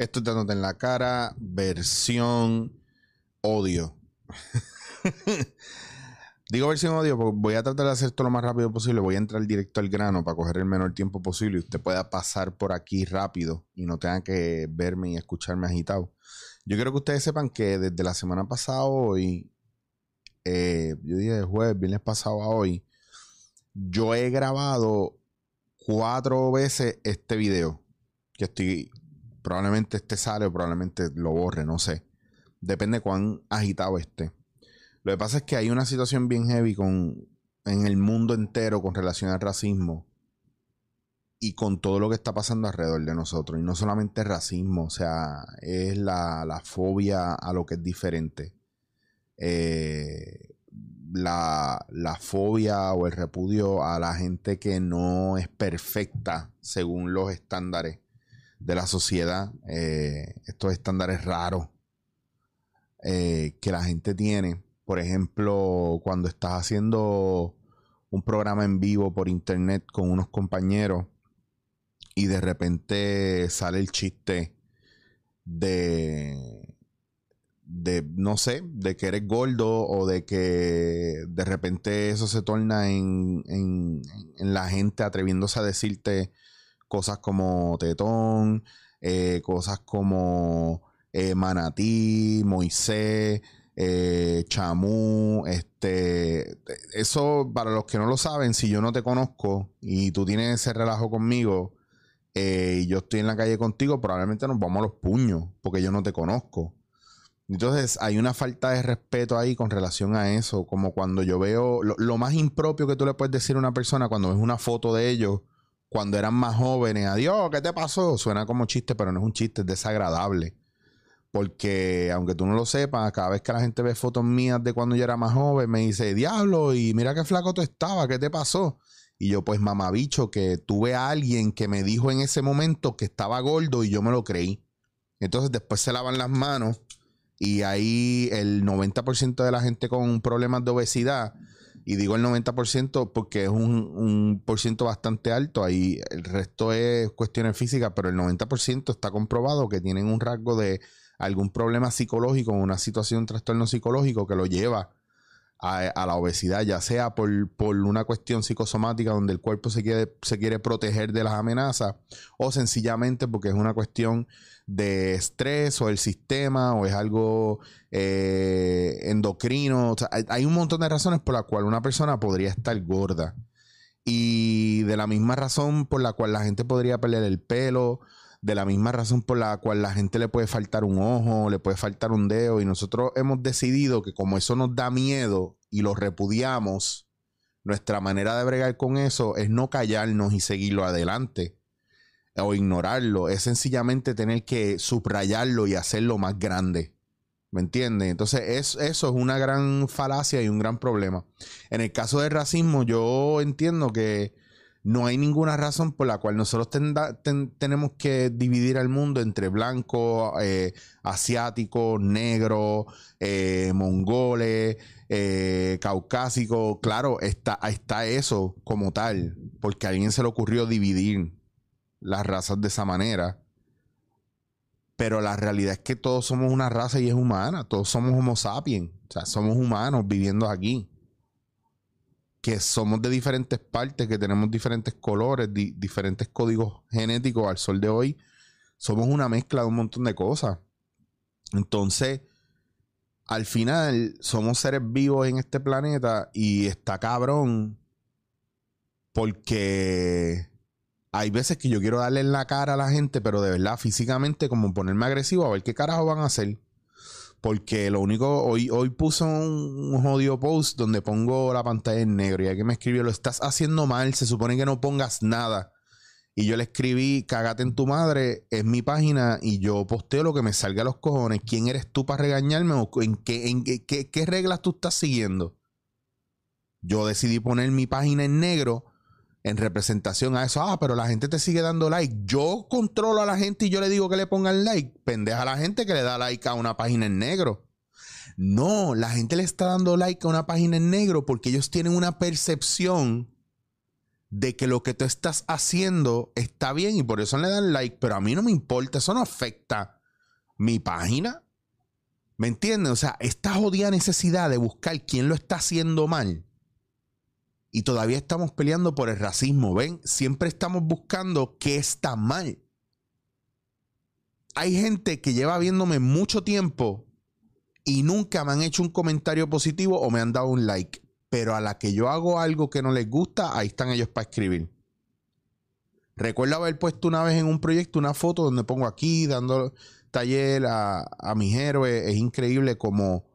Esto es dándote en la cara, versión odio. Digo versión odio porque voy a tratar de hacer esto lo más rápido posible. Voy a entrar directo al grano para coger el menor tiempo posible y usted pueda pasar por aquí rápido y no tenga que verme y escucharme agitado. Yo quiero que ustedes sepan que desde la semana pasada hoy, eh, yo dije jueves, viernes pasado a hoy, yo he grabado cuatro veces este video. Que estoy, probablemente este sale o probablemente lo borre, no sé. Depende cuán agitado esté. Lo que pasa es que hay una situación bien heavy con, en el mundo entero con relación al racismo y con todo lo que está pasando alrededor de nosotros. Y no solamente racismo, o sea, es la, la fobia a lo que es diferente. Eh, la, la, fobia o el repudio a la gente que no es perfecta según los estándares de la sociedad, eh, estos estándares raros eh, que la gente tiene. Por ejemplo, cuando estás haciendo un programa en vivo por internet con unos compañeros y de repente sale el chiste de de, no sé, de que eres gordo o de que de repente eso se torna en, en, la gente atreviéndose a decirte cosas como tetón, eh, cosas como eh, manatí, Moisés, eh, chamú, este, eso para los que no lo saben, si yo no te conozco y tú tienes ese relajo conmigo y yo estoy en la calle contigo, probablemente nos vamos a los puños porque yo no te conozco. Entonces hay una falta de respeto ahí con relación a eso, como cuando yo veo lo, más impropio que tú le puedes decir a una persona cuando ves una foto de ellos cuando eran más jóvenes, adiós, ¿qué te pasó? Suena como chiste, pero no es un chiste, es desagradable. Porque aunque tú no lo sepas, cada vez que la gente ve fotos mías de cuando yo era más joven, me dice, diablo, y mira qué flaco tú estabas, ¿qué te pasó? Y yo, pues mamabicho, que tuve a alguien que me dijo en ese momento que estaba gordo y yo me lo creí. Entonces después se lavan las manos y ahí el 90% de la gente con problemas de obesidad, y digo el 90% porque es un, un por ciento bastante alto, ahí el resto es cuestiones físicas, pero el 90% está comprobado que tienen un rasgo de algún problema psicológico, una situación, un trastorno psicológico que lo lleva a, la obesidad, ya sea por, una cuestión psicosomática donde el cuerpo se quiere, se quiere proteger de las amenazas, o sencillamente porque es una cuestión de estrés o el sistema, o es algo eh, endocrino. hay, un montón de razones por las cuales una persona podría estar gorda. Y de la misma razón por la cual la gente podría perder el pelo, de la misma razón por la cual la gente le puede faltar un ojo, le puede faltar un dedo, y nosotros hemos decidido que como eso nos da miedo y lo repudiamos, nuestra manera de bregar con eso es no callarnos y seguirlo adelante o ignorarlo, es sencillamente tener que subrayarlo y hacerlo más grande. ¿Me entiendes? Entonces, eso es una gran falacia y un gran problema. En el caso del racismo, yo entiendo que no hay ninguna razón por la cual nosotros tenemos que dividir al mundo entre blanco, eh, asiático, negro, eh, mongoles, eh, caucásico. Claro, está, está eso como tal, porque a alguien se le ocurrió dividir las razas de esa manera. Pero la realidad es que todos somos una raza y es humana. Todos somos Homo sapiens. O sea, somos humanos viviendo aquí que somos de diferentes partes, que tenemos diferentes colores, diferentes códigos genéticos al sol de hoy, somos una mezcla de un montón de cosas. Entonces, al final, somos seres vivos en este planeta y está cabrón porque hay veces que yo quiero darle en la cara a la gente, pero de verdad, físicamente, como ponerme agresivo a ver qué carajo van a hacer. Porque lo único, hoy, hoy puso un, un jodido post donde pongo la pantalla en negro y alguien me escribió, lo estás haciendo mal, se supone que no pongas nada. Y yo le escribí, cágate en tu madre, es mi página y yo posteo lo que me salga a los cojones. ¿Quién eres tú para regañarme o en qué, en qué, qué reglas tú estás siguiendo? Yo decidí poner mi página en negro en representación a eso. Ah, pero la gente te sigue dando like. Yo controlo a la gente y yo le digo que le pongan like. Pendeja a la gente que le da like a una página en negro. No, la gente le está dando like a una página en negro porque ellos tienen una percepción de que lo que tú estás haciendo está bien y por eso le dan like, pero a mí no me importa, eso no afecta mi página. ¿Me entiendes? O sea, esta jodida necesidad de buscar quién lo está haciendo mal. Y todavía estamos peleando por el racismo, ¿ven? Siempre estamos buscando qué está mal. Hay gente que lleva viéndome mucho tiempo y nunca me han hecho un comentario positivo o me han dado un like pero a la que yo hago algo que no les gusta, ahí están ellos para escribir. Recuerdo haber puesto una vez en un proyecto una foto donde pongo aquí dando taller a, mis héroes. Es increíble como,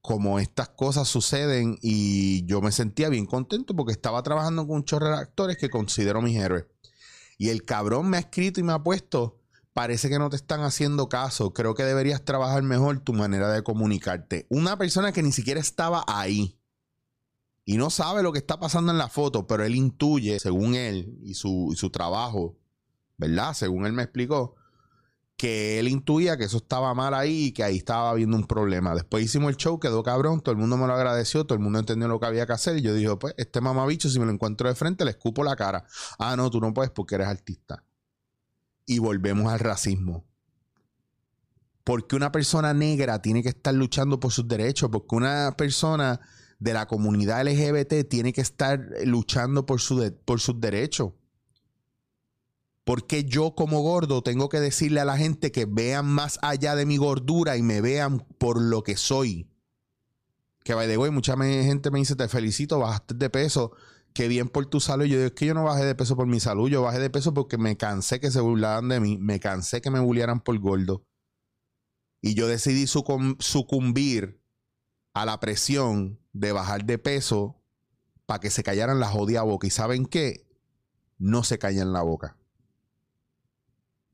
como estas cosas suceden y yo me sentía bien contento porque estaba trabajando con un chorro de actores que considero mis héroes. Y el cabrón me ha escrito y me ha puesto, parece que no te están haciendo caso, creo que deberías trabajar mejor tu manera de comunicarte. Una persona que ni siquiera estaba ahí y no sabe lo que está pasando en la foto, pero él intuye, según él y su, trabajo, ¿verdad? Según él me explicó, que él intuía que eso estaba mal ahí y que ahí estaba habiendo un problema. Después hicimos el show, quedó cabrón, todo el mundo me lo agradeció, todo el mundo entendió lo que había que hacer y yo dije, pues este mamabicho, si me lo encuentro de frente, le escupo la cara. Ah, no, tú no puedes porque eres artista. Y volvemos al racismo. Porque una persona negra tiene que estar luchando por sus derechos, porque una persona de la comunidad LGBT tiene que estar luchando por, su por sus derechos. Porque yo como gordo tengo que decirle a la gente que vean más allá de mi gordura y me vean por lo que soy? Que by the way, mucha gente me dice, te felicito, bajaste de peso, qué bien por tu salud. Yo digo, es que yo no bajé de peso por mi salud, yo bajé de peso porque me cansé que se burlaran de mí, me cansé que me bullearan por gordo. Y yo decidí sucumbir a la presión de bajar de peso para que se callaran la jodida boca. ¿Y saben qué? No se callan la boca.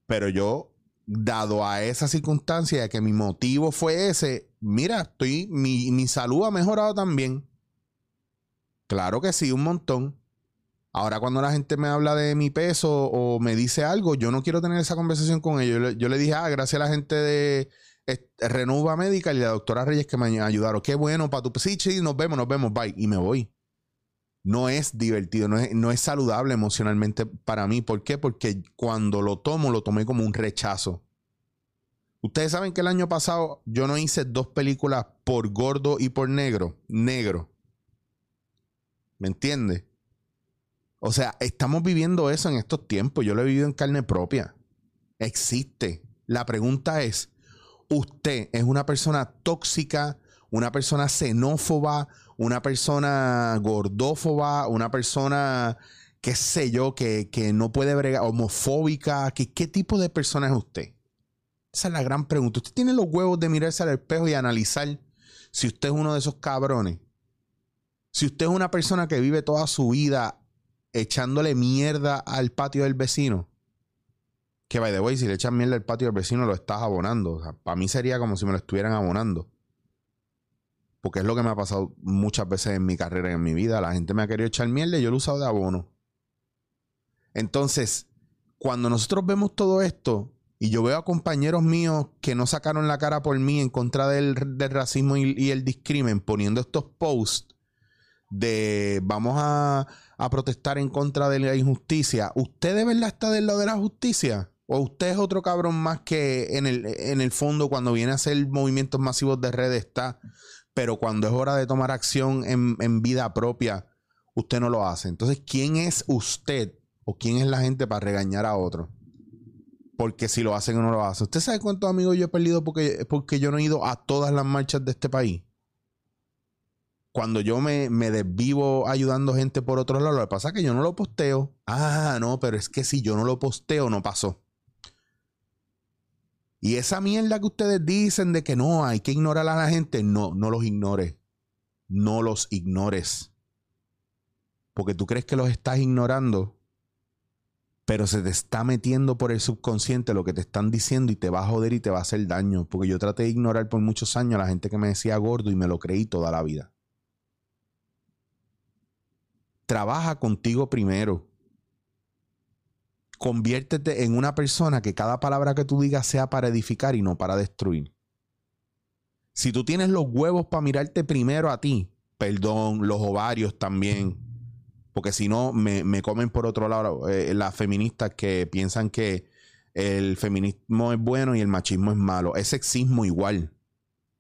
Pero yo, dado a esa circunstancia que mi motivo fue ese, mira, estoy, mi, mi salud ha mejorado también. Claro que sí, un montón. Ahora cuando la gente me habla de mi peso o me dice algo, yo no quiero tener esa conversación con ellos. Yo le, dije, ah, gracias a la gente de, Renuva Médica y la doctora Reyes que me ayudaron. Qué bueno para tu. Sí, sí, nos vemos, nos vemos, bye. Y me voy. No es divertido, no es, no es saludable emocionalmente para mí. ¿Por qué? Porque cuando lo tomo, lo tomé como un rechazo. Ustedes saben que el año pasado yo no hice dos películas por gordo y por negro. Negro. ¿Me entiende? O sea, estamos viviendo eso en estos tiempos. Yo lo he vivido en carne propia. Existe. La pregunta es, usted es una persona tóxica, una persona xenófoba, una persona gordófoba, una persona, qué sé yo, que, no puede bregar, homofóbica, ¿qué, ¿qué tipo de persona es usted? Esa es la gran pregunta. Usted tiene los huevos de mirarse al espejo y analizar si usted es uno de esos cabrones. Si usted es una persona que vive toda su vida echándole mierda al patio del vecino, que, by the way, si le echan mierda al patio del vecino, lo estás abonando. Para mí sería como si me lo estuvieran abonando. Porque es lo que me ha pasado muchas veces en mi carrera y en mi vida. La gente me ha querido echar mierda y yo lo he usado de abono. Entonces, cuando nosotros vemos todo esto, y yo veo a compañeros míos que no sacaron la cara por mí en contra del, racismo y, el discrimen, poniendo estos posts de vamos a, protestar en contra de la injusticia. ¿Usted de verdad está del lado de la justicia? ¿O usted es otro cabrón más que en el, en el fondo cuando viene a hacer movimientos masivos de red está, pero cuando es hora de tomar acción en, en vida propia, usted no lo hace? Entonces, ¿quién es usted o quién es la gente para regañar a otro? Porque si lo hacen o no lo hacen. ¿Usted sabe cuántos amigos yo he perdido porque, porque yo no he ido a todas las marchas de este país? cuando yo me, me, desvivo ayudando gente por otro lado, lo que pasa es que yo no lo posteo. Ah, no, pero es que si yo no lo posteo, no pasó. Y esa mierda que ustedes dicen de que no, hay que ignorar a la gente, no, no los ignores. No los ignores. Porque tú crees que los estás ignorando, pero se te está metiendo por el subconsciente lo que te están diciendo y te va a joder y te va a hacer daño. Porque yo traté de ignorar por muchos años a la gente que me decía gordo y me lo creí toda la vida. Trabaja contigo primero conviértete en una persona que cada palabra que tú digas sea para edificar y no para destruir. Si tú tienes los huevos para mirarte primero a ti, perdón, los ovarios también, Porque si no, me, me comen por otro lado eh, las feministas que piensan que el feminismo es bueno y el machismo es malo. Es sexismo igual.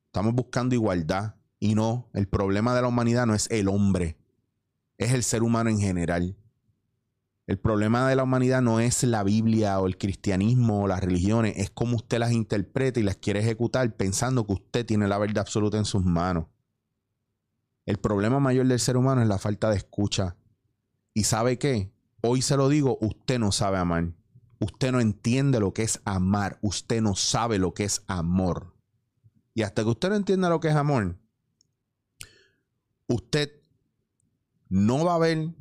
Estamos buscando igualdad. Y no, el problema de la humanidad no es el hombre, es el ser humano en general. El problema de la humanidad no es la Biblia o el cristianismo o las religiones, es cómo usted las interpreta y las quiere ejecutar pensando que usted tiene la verdad absoluta en sus manos. El problema mayor del ser humano es la falta de escucha. ¿Y sabe qué? Hoy se lo digo, usted no sabe amar. Usted no entiende lo que es amar. Usted no sabe lo que es amor. Y hasta que usted no entienda lo que es amor, usted no va a ver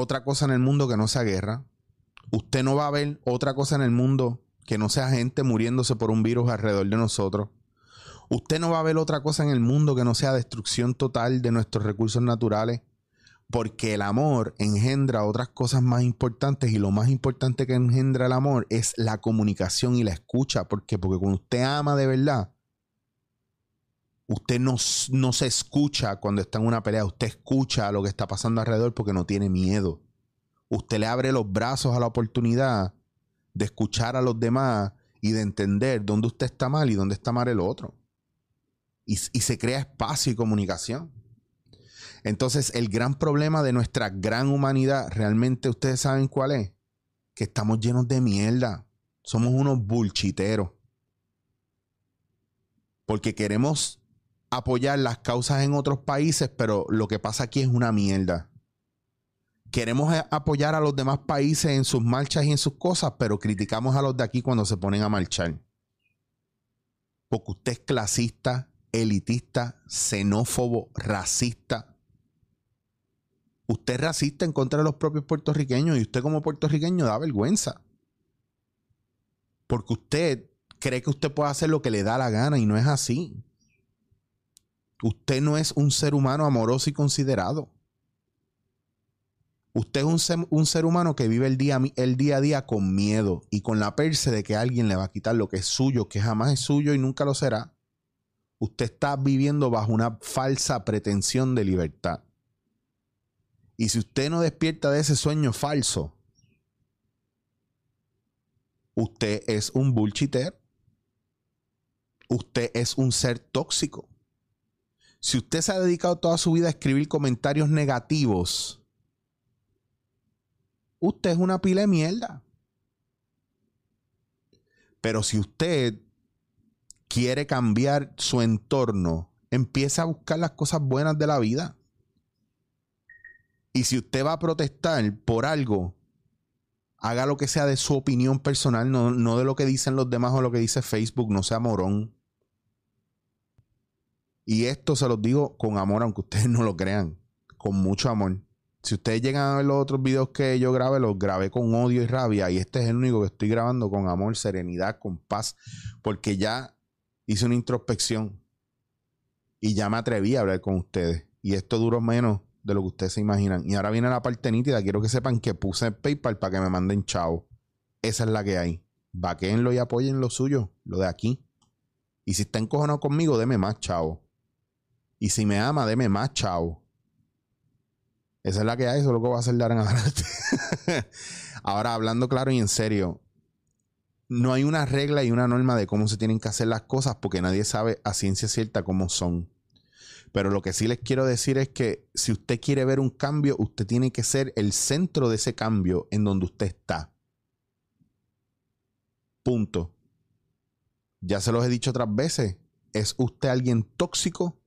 otra cosa en el mundo que no sea guerra. Usted no va a ver otra cosa en el mundo que no sea gente muriéndose por un virus alrededor de nosotros. Usted no va a ver otra cosa en el mundo que no sea destrucción total de nuestros recursos naturales. Porque el amor engendra otras cosas más importantes y lo más importante que engendra el amor es la comunicación y la escucha. ¿Por qué? Porque cuando usted ama de verdad, usted no, no se escucha cuando está en una pelea, usted escucha lo que está pasando alrededor porque no tiene miedo. Usted le abre los brazos a la oportunidad de escuchar a los demás y de entender dónde usted está mal y dónde está mal el otro. Y, y se crea espacio y comunicación. Entonces, el gran problema de nuestra gran humanidad, realmente ustedes saben cuál es. Que estamos llenos de mierda. Somos unos bullchiteros. Porque queremos apoyar las causas en otros países, pero lo que pasa aquí es una mierda. Queremos apoyar a los demás países en sus marchas y en sus cosas, pero criticamos a los de aquí cuando se ponen a marchar. Porque usted es clasista, elitista, xenófobo, racista. Usted es racista en contra de los propios puertorriqueños y usted como puertorriqueño da vergüenza. Porque usted cree que usted puede hacer lo que le da la gana y no es así. Usted no es un ser humano amoroso y considerado. Usted es un ser, humano que vive el día, el día a día con miedo y con la perse de que alguien le va a quitar lo que es suyo, que jamás es suyo y nunca lo será. Usted está viviendo bajo una falsa pretensión de libertad. Y si usted no despierta de ese sueño falso, usted es un bullshiter. Usted es un ser tóxico. Si usted se ha dedicado toda su vida a escribir comentarios negativos, usted es una pila de mierda. Pero si usted quiere cambiar su entorno, empieza a buscar las cosas buenas de la vida. Y si usted va a protestar por algo, haga lo que sea de su opinión personal, no, no de lo que dicen los demás o lo que dice Facebook, no sea morón. Y esto se los digo con amor, aunque ustedes no lo crean, con mucho amor. Si ustedes llegan a ver los otros videos que yo grabé, los grabé con odio y rabia. Y este es el único que estoy grabando con amor, serenidad, con paz. Porque ya hice una introspección. Y ya me atreví a hablar con ustedes. Y esto duró menos de lo que ustedes se imaginan. Y ahora viene la parte nítida. Quiero que sepan que puse PayPal para que me manden chao. Esa es la que hay. Vaquenlo y apoyen lo suyo, lo de aquí. Y si está encojonado conmigo, deme más chao. Y si me ama, deme más, chao. Esa es la que hay, eso es lo que voy a hacer dar en. Ahora, hablando claro y en serio, no hay una regla y una norma de cómo se tienen que hacer las cosas porque nadie sabe a ciencia cierta cómo son. Pero lo que sí les quiero decir es que si usted quiere ver un cambio, usted tiene que ser el centro de ese cambio en donde usted está. Punto. Ya se los he dicho otras veces. ¿Es usted alguien tóxico?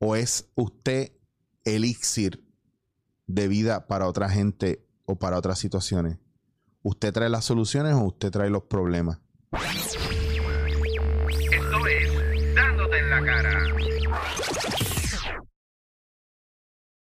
¿O es usted elixir de vida para otra gente o para otras situaciones? ¿Usted trae las soluciones o usted trae los problemas? Esto es Dándote en la cara.